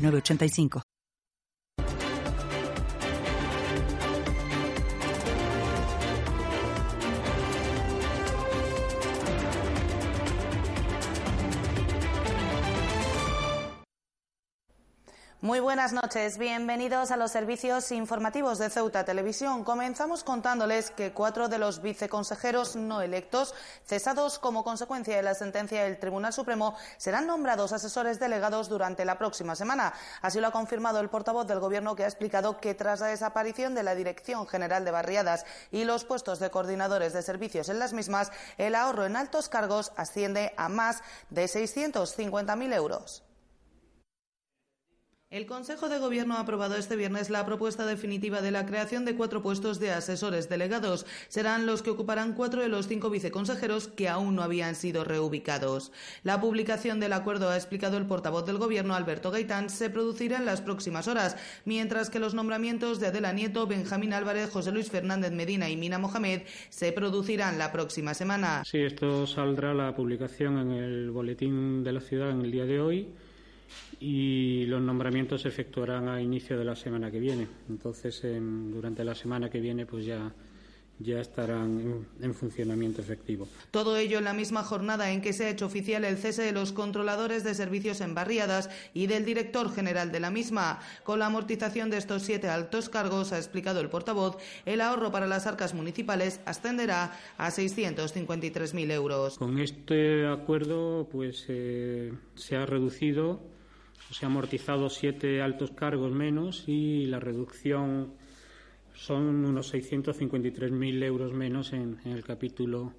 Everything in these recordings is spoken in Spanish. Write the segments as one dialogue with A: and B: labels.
A: 985.
B: Muy buenas noches, bienvenidos a los servicios informativos de Ceuta Televisión. Comenzamos contándoles que cuatro de los viceconsejeros no electos, cesados como consecuencia de la sentencia del Tribunal Supremo, serán nombrados asesores delegados durante la próxima semana. Así lo ha confirmado el portavoz del Gobierno, que ha explicado que tras la desaparición de la Dirección General de Barriadas y los puestos de coordinadores de servicios en las mismas, el ahorro en altos cargos asciende a más de 650.000 euros. El Consejo de Gobierno ha aprobado este viernes la propuesta definitiva de la creación de cuatro puestos de asesores delegados. Serán los que ocuparán cuatro de los cinco viceconsejeros que aún no habían sido reubicados. La publicación del acuerdo, ha explicado el portavoz del Gobierno, Alberto Gaitán, se producirá en las próximas horas, mientras que los nombramientos de Adela Nieto, Benjamín Álvarez, José Luis Fernández Medina y Mina Mohamed se producirán la próxima semana.
C: Sí, esto saldrá la publicación en el boletín de la ciudad en el día de hoy y los nombramientos se efectuarán a inicio de la semana que viene. Entonces, durante la semana que viene, pues ya ya estarán en, funcionamiento efectivo.
B: Todo ello en la misma jornada en que se ha hecho oficial el cese de los controladores de servicios en barriadas y del director general de la misma. Con la amortización de estos siete altos cargos, ha explicado el portavoz, el ahorro para las arcas municipales ascenderá a 653.000 euros.
C: Con este acuerdo, pues eh, se ha reducido se ha amortizado siete altos cargos menos y la reducción son unos 653.000 euros menos en, en, el capítulo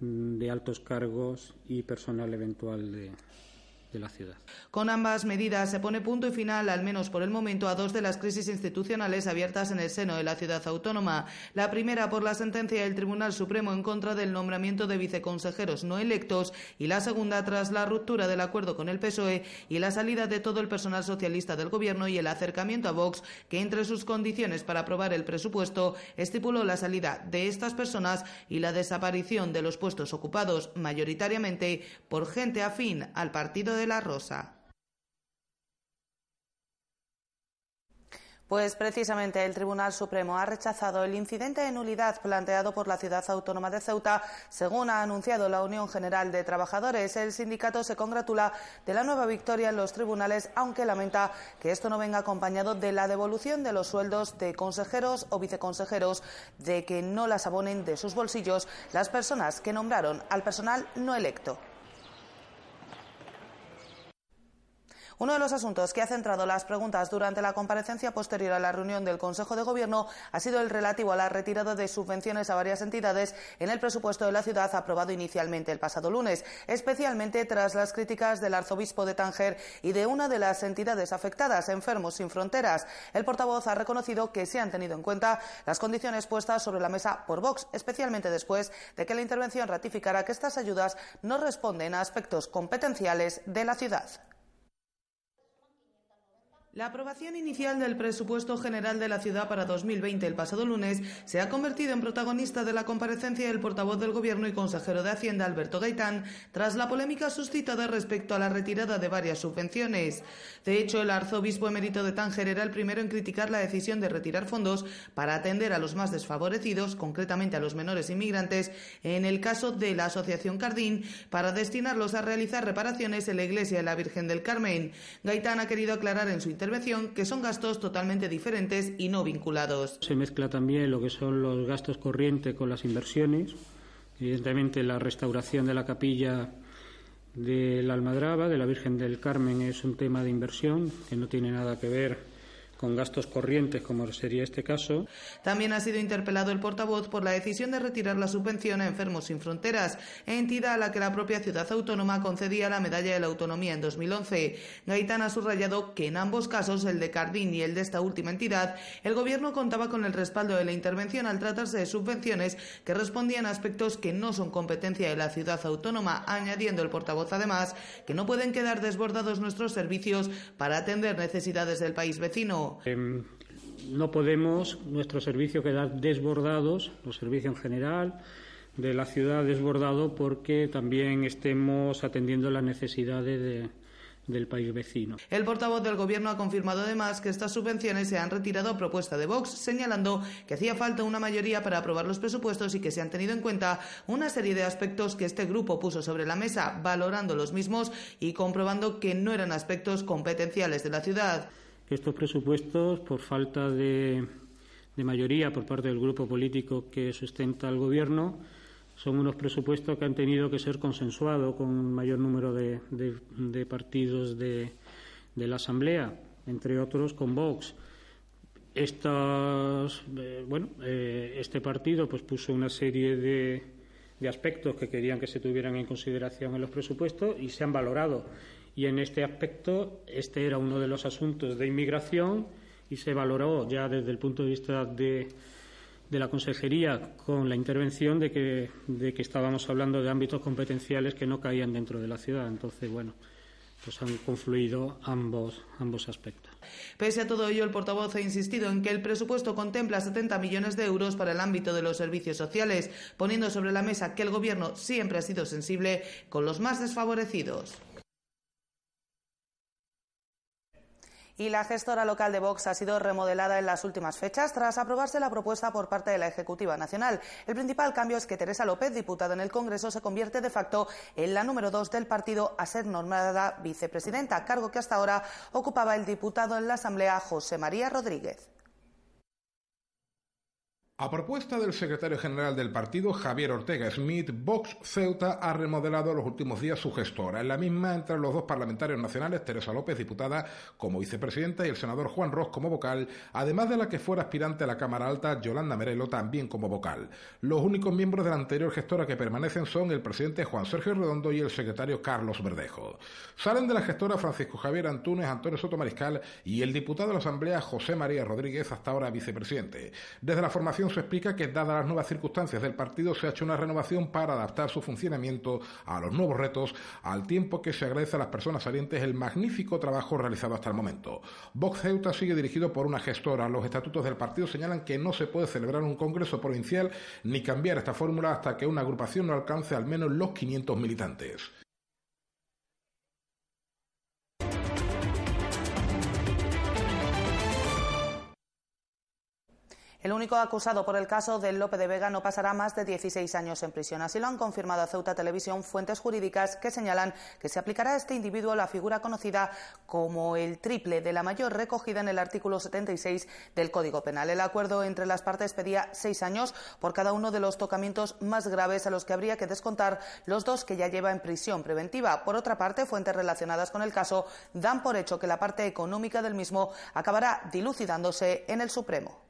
C: de altos cargos y personal eventual de, de la ciudad.
B: Con ambas medidas se pone punto y final, al menos por el momento, a dos de las crisis institucionales abiertas en el seno de la ciudad autónoma. La primera por la sentencia del Tribunal Supremo en contra del nombramiento de viceconsejeros no electos y la segunda tras la ruptura del acuerdo con el PSOE y la salida de todo el personal socialista del Gobierno y el acercamiento a Vox, que entre sus condiciones para aprobar el presupuesto estipuló la salida de estas personas y la desaparición de los puestos ocupados mayoritariamente por gente afín al partido de de la Rosa. Pues precisamente el Tribunal Supremo ha rechazado el incidente de nulidad planteado por la ciudad autónoma de Ceuta, según ha anunciado la Unión General de Trabajadores. El sindicato se congratula de la nueva victoria en los tribunales, aunque lamenta que esto no venga acompañado de la devolución de los sueldos de consejeros o viceconsejeros, de que no las abonen de sus bolsillos las personas que nombraron al personal no electo. Uno de los asuntos que ha centrado las preguntas durante la comparecencia posterior a la reunión del Consejo de Gobierno ha sido el relativo a la retirada de subvenciones a varias entidades en el presupuesto de la ciudad aprobado inicialmente el pasado lunes, especialmente tras las críticas del arzobispo de Tánger y de una de las entidades afectadas, Enfermos sin Fronteras. El portavoz ha reconocido que se han tenido en cuenta las condiciones puestas sobre la mesa por Vox, especialmente después de que la intervención ratificara que estas ayudas no responden a aspectos competenciales de la ciudad. La aprobación inicial del presupuesto general de la ciudad para 2020 el pasado lunes se ha convertido en protagonista de la comparecencia del portavoz del Gobierno y consejero de Hacienda, Alberto Gaitán, tras la polémica suscitada respecto a la retirada de varias subvenciones. De hecho, el arzobispo emérito de Tánger era el primero en criticar la decisión de retirar fondos para atender a los más desfavorecidos, concretamente a los menores inmigrantes, en el caso de la Asociación Cardín, para destinarlos a realizar reparaciones en la iglesia de la Virgen del Carmen. Gaitán ha querido aclarar en su intervención, que son gastos totalmente diferentes y no vinculados.
C: Se mezcla también lo que son los gastos corrientes con las inversiones. Evidentemente, la restauración de la capilla de la Almadraba, de la Virgen del Carmen, es un tema de inversión que no tiene nada que ver con gastos corrientes, como sería este caso.
B: También ha sido interpelado el portavoz por la decisión de retirar la subvención a Enfermos sin Fronteras, entidad a la que la propia ciudad autónoma concedía la medalla de la autonomía en 2011. Gaitán ha subrayado que en ambos casos, el de Cardín y el de esta última entidad, el Gobierno contaba con el respaldo de la intervención al tratarse de subvenciones que respondían a aspectos que no son competencia de la ciudad autónoma, añadiendo el portavoz además que no pueden quedar desbordados nuestros servicios para atender necesidades del país vecino.
C: Em, no podemos, nuestro servicio, quedar desbordados, los servicios en general de la ciudad desbordado porque también estemos atendiendo las necesidades del país vecino.
B: El portavoz del Gobierno ha confirmado además que estas subvenciones se han retirado a propuesta de Vox, señalando que hacía falta una mayoría para aprobar los presupuestos y que se han tenido en cuenta una serie de aspectos que este grupo puso sobre la mesa, valorando los mismos y comprobando que no eran aspectos competenciales de la ciudad
C: estos presupuestos, por falta de, mayoría por parte del grupo político que sustenta al Gobierno, son unos presupuestos que han tenido que ser consensuados con un mayor número de, partidos de, la Asamblea, entre otros con Vox. Eh, bueno, eh, este partido pues puso una serie de aspectos que querían que se tuvieran en consideración en los presupuestos y se han valorado y en este aspecto este era uno de los asuntos de inmigración y se valoró ya desde el punto de vista de, la Consejería con la intervención de que, estábamos hablando de ámbitos competenciales que no caían dentro de la ciudad. Entonces, bueno, pues han confluido ambos aspectos.
B: Pese a todo ello, el portavoz ha insistido en que el presupuesto contempla 70 millones de euros para el ámbito de los servicios sociales, poniendo sobre la mesa que el Gobierno siempre ha sido sensible con los más desfavorecidos. Y la gestora local de Vox ha sido remodelada en las últimas fechas tras aprobarse la propuesta por parte de la Ejecutiva Nacional. El principal cambio es que Teresa López, diputada en el Congreso, se convierte de facto en la número dos del partido a ser nombrada vicepresidenta, cargo que hasta ahora ocupaba el diputado en la Asamblea José María Rodríguez.
D: A propuesta del secretario general del partido, Javier Ortega Smith, Vox Ceuta ha remodelado los últimos días su gestora. En la misma entran los dos parlamentarios nacionales, Teresa López, diputada como vicepresidenta, y el senador Juan Ross como vocal, además de la que fuera aspirante a la Cámara Alta, Yolanda Merelo, también como vocal. Los únicos miembros de la anterior gestora que permanecen son el presidente Juan Sergio Redondo y el secretario Carlos Verdejo. Salen de la gestora Francisco Javier Antúnez, Antonio Soto Mariscal y el diputado de la Asamblea José María Rodríguez, hasta ahora vicepresidente. Desde la formación explica que, dadas las nuevas circunstancias del partido, se ha hecho una renovación para adaptar su funcionamiento a los nuevos retos, al tiempo que se agradece a las personas salientes el magnífico trabajo realizado hasta el momento. Vox Ceuta sigue dirigido por una gestora. Los estatutos del partido señalan que no se puede celebrar un congreso provincial ni cambiar esta fórmula hasta que una agrupación no alcance al menos los 500 militantes.
B: El único acusado por el caso del Lope de Vega no pasará más de 16 años en prisión. Así lo han confirmado a Ceuta Televisión fuentes jurídicas que señalan que se aplicará a este individuo la figura conocida como el triple de la mayor recogida en el artículo 76 del Código Penal. El acuerdo entre las partes pedía seis años por cada uno de los tocamientos más graves a los que habría que descontar los dos que ya lleva en prisión preventiva. Por otra parte, fuentes relacionadas con el caso dan por hecho que la parte económica del mismo acabará dilucidándose en el Supremo.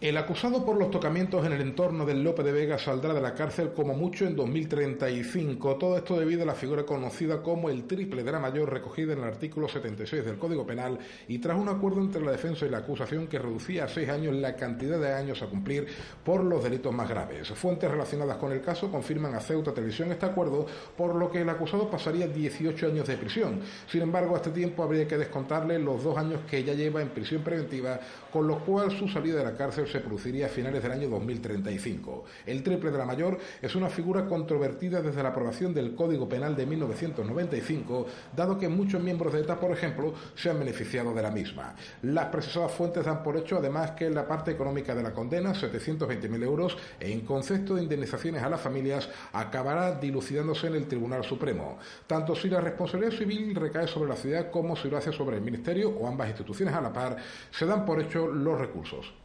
D: El acusado por los tocamientos en el entorno del Lope de Vega saldrá de la cárcel como mucho en 2035. Todo esto debido a la figura conocida como el triple de la mayor recogida en el artículo 76 del Código Penal y tras un acuerdo entre la defensa y la acusación que reducía a seis años la cantidad de años a cumplir por los delitos más graves. Fuentes relacionadas con el caso confirman a Ceuta Televisión este acuerdo, por lo que el acusado pasaría 18 años de prisión. Sin embargo, a este tiempo habría que descontarle los dos años que ya lleva en prisión preventiva, con lo cual su salida de la cárcel se produciría a finales del año 2035. El triple de la mayor es una figura controvertida desde la aprobación del Código Penal de 1995, dado que muchos miembros de ETA, por ejemplo, se han beneficiado de la misma. Las precisadas fuentes dan por hecho, además, que la parte económica de la condena, 720.000 euros, en concepto de indemnizaciones a las familias, acabará dilucidándose en el Tribunal Supremo. Tanto si la responsabilidad civil recae sobre la ciudad como si lo hace sobre el Ministerio o ambas instituciones a la par, se dan por hecho los recursos.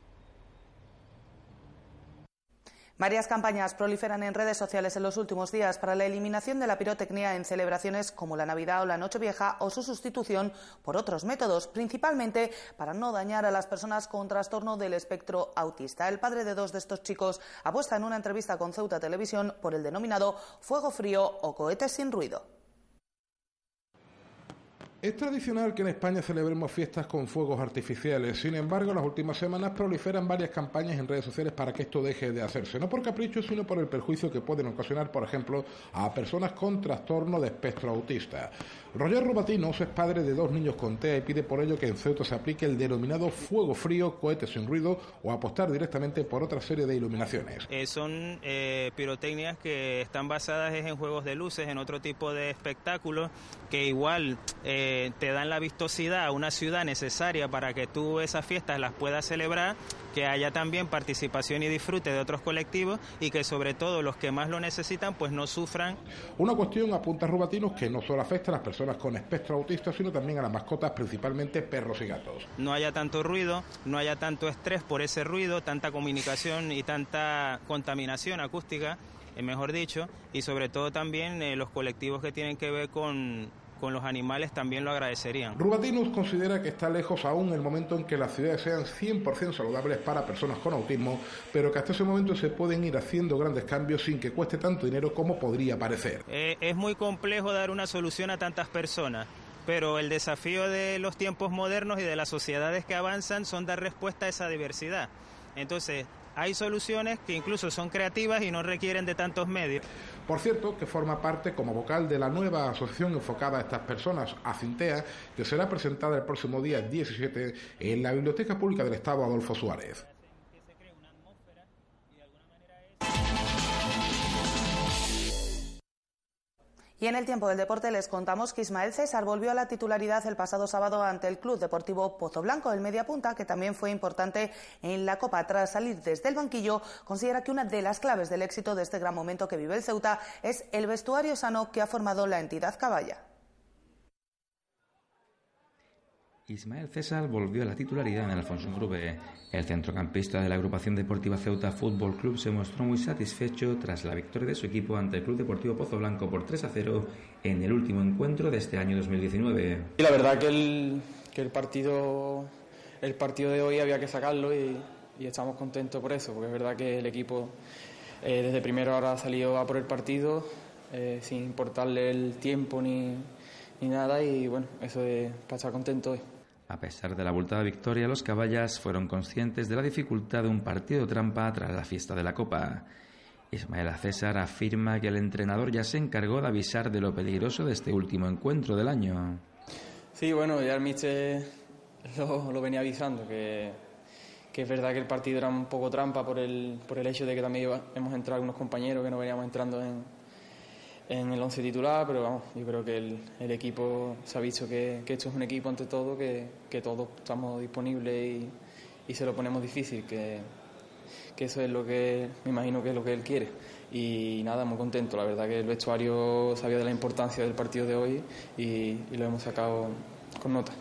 B: Varias campañas proliferan en redes sociales en los últimos días para la eliminación de la pirotecnia en celebraciones como la Navidad o la Nochevieja o su sustitución por otros métodos, principalmente para no dañar a las personas con trastorno del espectro autista. El padre de dos de estos chicos apuesta en una entrevista con Ceuta Televisión por el denominado fuego frío o cohetes sin ruido.
D: Es tradicional que en España celebremos fiestas con fuegos artificiales, sin embargo, en las últimas semanas proliferan varias campañas en redes sociales para que esto deje de hacerse, no por capricho, sino por el perjuicio que pueden ocasionar, por ejemplo, a personas con trastorno de espectro autista. Roger Rubatinos es padre de dos niños con TEA y pide por ello que en Ceuta se aplique el denominado fuego frío, cohete sin ruido o apostar directamente por otra serie de iluminaciones.
E: Eh, son eh, pirotecnias que están basadas en juegos de luces, en otro tipo de espectáculos que igual... Eh, te dan la vistosidad a una ciudad necesaria para que tú esas fiestas las puedas celebrar, que haya también participación y disfrute de otros colectivos y que sobre todo los que más lo necesitan pues no sufran.
D: Una cuestión apunta Rubatinos que no solo afecta a las personas con espectro autista, sino también a las mascotas, principalmente perros y gatos.
E: No haya tanto ruido, no haya tanto estrés por ese ruido, tanta comunicación y tanta contaminación acústica, eh, mejor dicho, y sobre todo también eh, los colectivos que tienen que ver con con los animales también lo agradecerían.
D: Rubatinus considera que está lejos aún el momento en que las ciudades sean 100% saludables para personas con autismo, pero que hasta ese momento se pueden ir haciendo grandes cambios sin que cueste tanto dinero como podría parecer.
E: Eh, es muy complejo dar una solución a tantas personas pero el desafío de los tiempos modernos y de las sociedades que avanzan son dar respuesta a esa diversidad. Entonces, hay soluciones que incluso son creativas y no requieren de tantos medios.
D: Por cierto, que forma parte como vocal de la nueva asociación enfocada a estas personas, Acintea, que será presentada el próximo día 17 en la Biblioteca Pública del Estado Adolfo Suárez.
B: Y en el tiempo del deporte les contamos que Ismael César volvió a la titularidad el pasado sábado ante el Club Deportivo Pozo Blanco. El mediapunta, que también fue importante en la Copa tras salir desde el banquillo, considera que una de las claves del éxito de este gran momento que vive el Ceuta es el vestuario sano que ha formado la entidad caballa.
F: Ismael César volvió a la titularidad en Alfonso Grube. El centrocampista de la agrupación deportiva Ceuta Fútbol Club se mostró muy satisfecho tras la victoria de su equipo ante el Club Deportivo Pozo Blanco por 3 a 0 en el último encuentro de este año 2019.
G: Y la verdad que el, que el partido el partido de hoy había que sacarlo y, estamos contentos por eso, porque es verdad que el equipo eh, desde primero ahora ha salido a por el partido eh, sin importarle el tiempo ni, ni nada y bueno, eso es para estar contento hoy.
F: A pesar de la abultada victoria, los caballas fueron conscientes de la dificultad de un partido trampa tras la fiesta de la Copa. Ismael César afirma que el entrenador ya se encargó de avisar de lo peligroso de este último encuentro del año.
G: Sí, bueno, ya el Mister lo, venía avisando, que, es verdad que el partido era un poco trampa por el, por el hecho de que también hemos entrado algunos compañeros que no veníamos entrando en, en el once titular, pero vamos, yo creo que el, el equipo se ha visto que, esto es un equipo ante todo, que, que todos estamos disponibles y, y, se lo ponemos difícil, que, que eso es lo que me imagino que es lo que él quiere. Y nada, muy contento, la verdad que el vestuario sabía de la importancia del partido de hoy y lo hemos sacado con nota.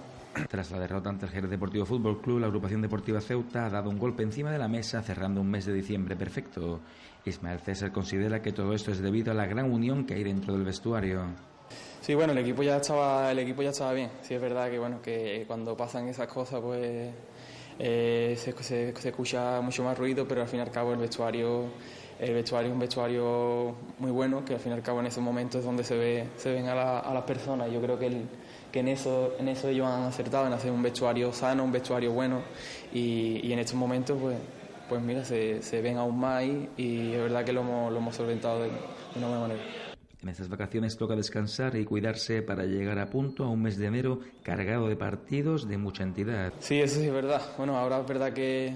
F: Tras la derrota ante el Jerez Deportivo Fútbol Club, la agrupación deportiva Ceuta ha dado un golpe encima de la mesa cerrando un mes de diciembre perfecto. Ismael César considera que todo esto es debido a la gran unión que hay dentro del vestuario.
G: Sí, bueno, el equipo ya estaba, el equipo ya estaba bien. Sí es verdad que bueno que cuando pasan esas cosas pues eh, se, escucha mucho más ruido, pero al fin y al cabo el vestuario el vestuario es un vestuario muy bueno, que al fin y al cabo en esos momentos es donde se ve se ven a, a las personas. Yo creo que el, que en eso, en eso ellos han acertado, en hacer un vestuario sano, un vestuario bueno y, y en estos momentos pues, pues mira, se, se ven aún más y, es verdad que lo hemos, lo hemos solventado de, una buena manera.
F: En estas vacaciones toca descansar y cuidarse para llegar a punto a un mes de enero cargado de partidos de mucha entidad.
G: Sí, eso sí es verdad. Bueno, ahora es verdad que,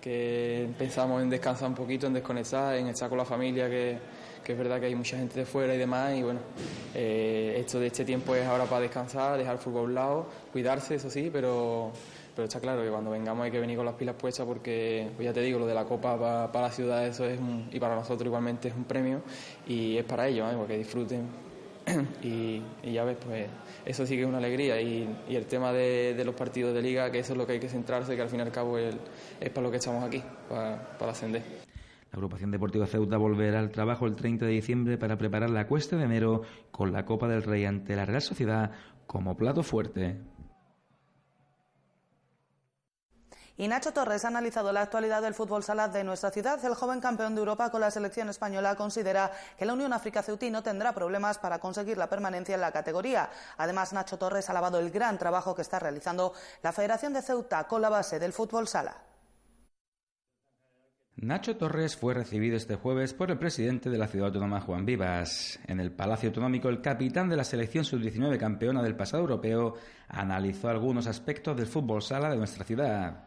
G: que pensamos en descansar un poquito, en desconectar, en estar con la familia, que, que es verdad que hay mucha gente de fuera y demás, y bueno, eh, esto de este tiempo es ahora para descansar, dejar el fútbol a un lado, cuidarse, eso sí, pero, pero está claro que cuando vengamos hay que venir con las pilas puestas porque, pues ya te digo, lo de la Copa para, la ciudad eso es y para nosotros igualmente es un premio y es para ellos, ¿eh? que disfruten y, ya ves, pues eso sí que es una alegría y, el tema de, los partidos de liga, que eso es lo que hay que centrarse, que al fin y al cabo es, para lo que estamos aquí, para, para ascender.
F: La agrupación deportiva Ceuta volverá al trabajo el 30 de diciembre para preparar la cuesta de enero con la Copa del Rey ante la Real Sociedad como plato fuerte.
B: Y Nacho Torres ha analizado la actualidad del fútbol sala de nuestra ciudad. El joven campeón de Europa con la selección española considera que la Unión África Ceutí no tendrá problemas para conseguir la permanencia en la categoría. Además, Nacho Torres ha alabado el gran trabajo que está realizando la Federación de Ceuta con la base del fútbol sala.
F: Nacho Torres fue recibido este jueves por el presidente de la ciudad autónoma Juan Vivas. En el Palacio Autonómico, el capitán de la selección sub-19 campeona del pasado europeo analizó algunos aspectos del fútbol sala de nuestra ciudad.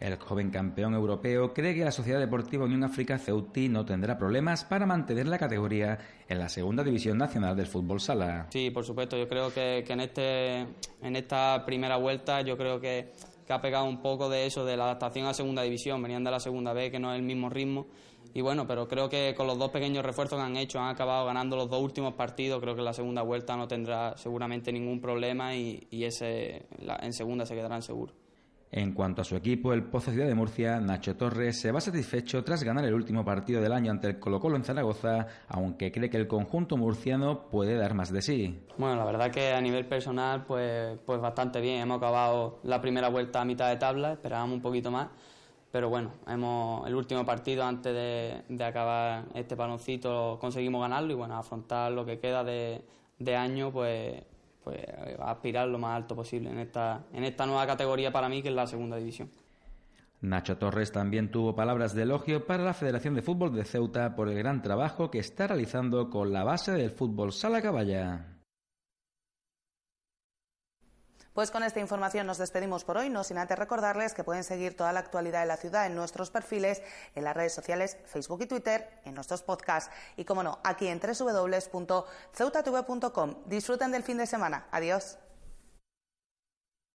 F: El joven campeón europeo cree que la Sociedad Deportiva Unión África Ceutí no tendrá problemas para mantener la categoría en la segunda división nacional del fútbol sala.
H: Sí, por supuesto. Yo creo que, en, este, en esta primera vuelta, yo creo que, ha pegado un poco de eso, de la adaptación a segunda división. Venían de la segunda B, que no es el mismo ritmo. Y bueno, pero creo que con los dos pequeños refuerzos que han hecho, han acabado ganando los dos últimos partidos. Creo que la segunda vuelta no tendrá seguramente ningún problema y, ese, en segunda se quedarán seguros.
F: En cuanto a su equipo, el Pozo Ciudad de Murcia, Nacho Torres se va satisfecho tras ganar el último partido del año ante el Colo Colo en Zaragoza, aunque cree que el conjunto murciano puede dar más de sí.
H: Bueno, la verdad que a nivel personal, pues, pues bastante bien. Hemos acabado la primera vuelta a mitad de tabla, esperábamos un poquito más, pero bueno, hemos el último partido antes de, de acabar este baloncito conseguimos ganarlo y bueno, afrontar lo que queda de, de año, pues pues aspirar lo más alto posible en esta, en esta nueva categoría para mí que es la segunda división.
F: Nacho Torres también tuvo palabras de elogio para la Federación de Fútbol de Ceuta por el gran trabajo que está realizando con la base del fútbol Sala Caballa.
B: Pues con esta información nos despedimos por hoy, no sin antes recordarles que pueden seguir toda la actualidad de la ciudad en nuestros perfiles, en las redes sociales Facebook y Twitter, en nuestros podcasts y, como no, aquí en www.ceutatv.com. Disfruten del fin de semana. Adiós.